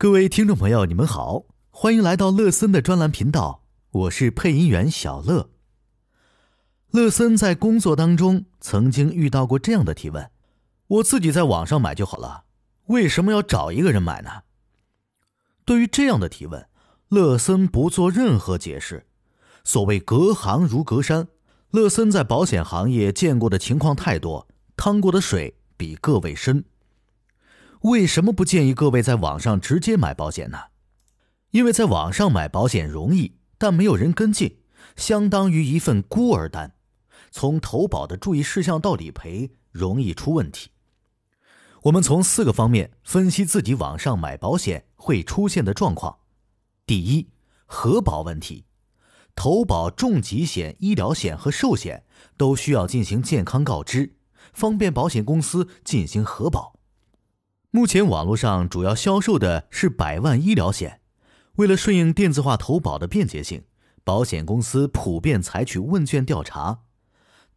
各位听众朋友，你们好，欢迎来到乐森的专栏频道，我是配音员小乐。乐森在工作当中曾经遇到过这样的提问：我自己在网上买就好了，为什么要找一个人买呢？对于这样的提问，乐森不做任何解释。所谓隔行如隔山，乐森在保险行业见过的情况太多，趟过的水比各位深。为什么不建议各位在网上直接买保险呢？因为在网上买保险容易，但没有人跟进，相当于一份孤儿单。从投保的注意事项到理赔，容易出问题。我们从四个方面分析自己网上买保险会出现的状况：第一，核保问题。投保重疾险、医疗险和寿险都需要进行健康告知，方便保险公司进行核保。目前网络上主要销售的是百万医疗险，为了顺应电子化投保的便捷性，保险公司普遍采取问卷调查。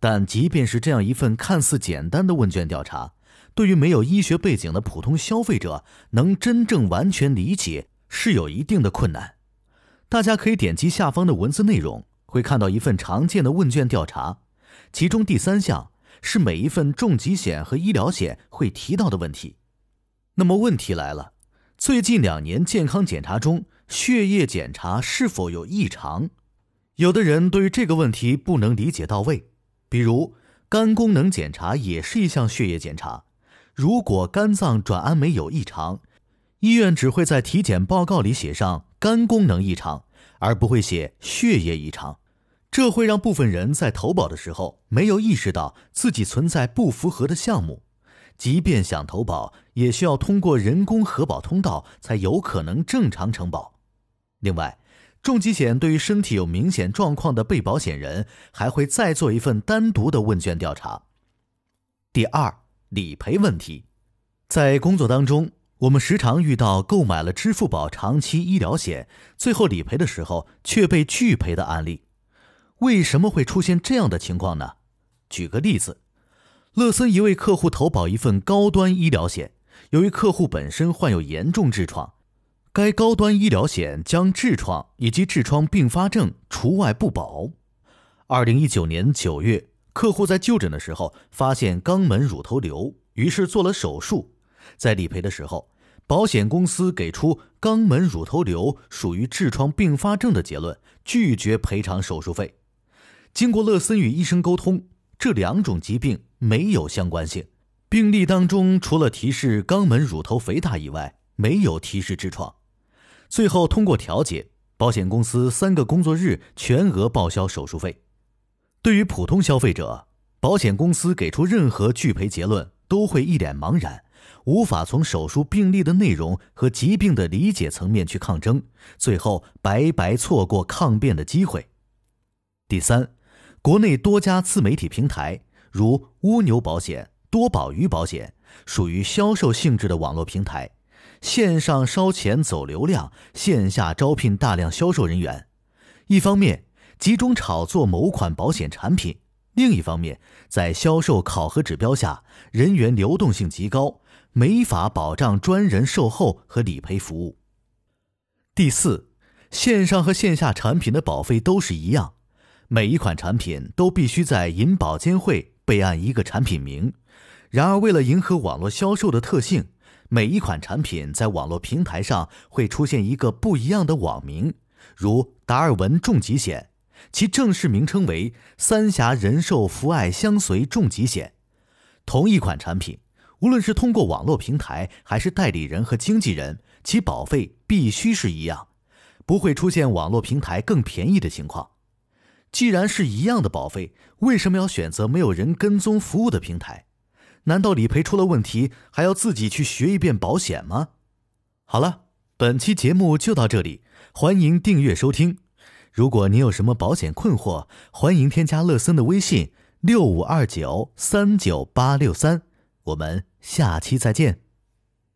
但即便是这样一份看似简单的问卷调查，对于没有医学背景的普通消费者，能真正完全理解是有一定的困难。大家可以点击下方的文字内容，会看到一份常见的问卷调查，其中第三项是每一份重疾险和医疗险会提到的问题。那么问题来了，最近两年健康检查中，血液检查是否有异常？有的人对于这个问题不能理解到位，比如肝功能检查也是一项血液检查，如果肝脏转氨酶有异常，医院只会在体检报告里写上。肝功能异常，而不会写血液异常，这会让部分人在投保的时候没有意识到自己存在不符合的项目，即便想投保，也需要通过人工核保通道才有可能正常承保。另外，重疾险对于身体有明显状况的被保险人，还会再做一份单独的问卷调查。第二，理赔问题，在工作当中。我们时常遇到购买了支付宝长期医疗险，最后理赔的时候却被拒赔的案例。为什么会出现这样的情况呢？举个例子，乐森一位客户投保一份高端医疗险，由于客户本身患有严重痔疮，该高端医疗险将痔疮以及痔疮并发症除外不保。二零一九年九月，客户在就诊的时候发现肛门乳头瘤，于是做了手术。在理赔的时候，保险公司给出肛门乳头瘤属于痔疮并发症的结论，拒绝赔偿手术费。经过乐森与医生沟通，这两种疾病没有相关性，病历当中除了提示肛门乳头肥大以外，没有提示痔疮。最后通过调解，保险公司三个工作日全额报销手术费。对于普通消费者，保险公司给出任何拒赔结论都会一脸茫然。无法从手术病例的内容和疾病的理解层面去抗争，最后白白错过抗辩的机会。第三，国内多家自媒体平台，如蜗牛保险、多宝鱼保险，属于销售性质的网络平台，线上烧钱走流量，线下招聘大量销售人员。一方面集中炒作某款保险产品，另一方面在销售考核指标下，人员流动性极高。没法保障专人售后和理赔服务。第四，线上和线下产品的保费都是一样，每一款产品都必须在银保监会备案一个产品名。然而，为了迎合网络销售的特性，每一款产品在网络平台上会出现一个不一样的网名，如达尔文重疾险，其正式名称为三峡人寿福爱相随重疾险。同一款产品。无论是通过网络平台，还是代理人和经纪人，其保费必须是一样，不会出现网络平台更便宜的情况。既然是一样的保费，为什么要选择没有人跟踪服务的平台？难道理赔出了问题还要自己去学一遍保险吗？好了，本期节目就到这里，欢迎订阅收听。如果您有什么保险困惑，欢迎添加乐森的微信六五二九三九八六三。我们下期再见。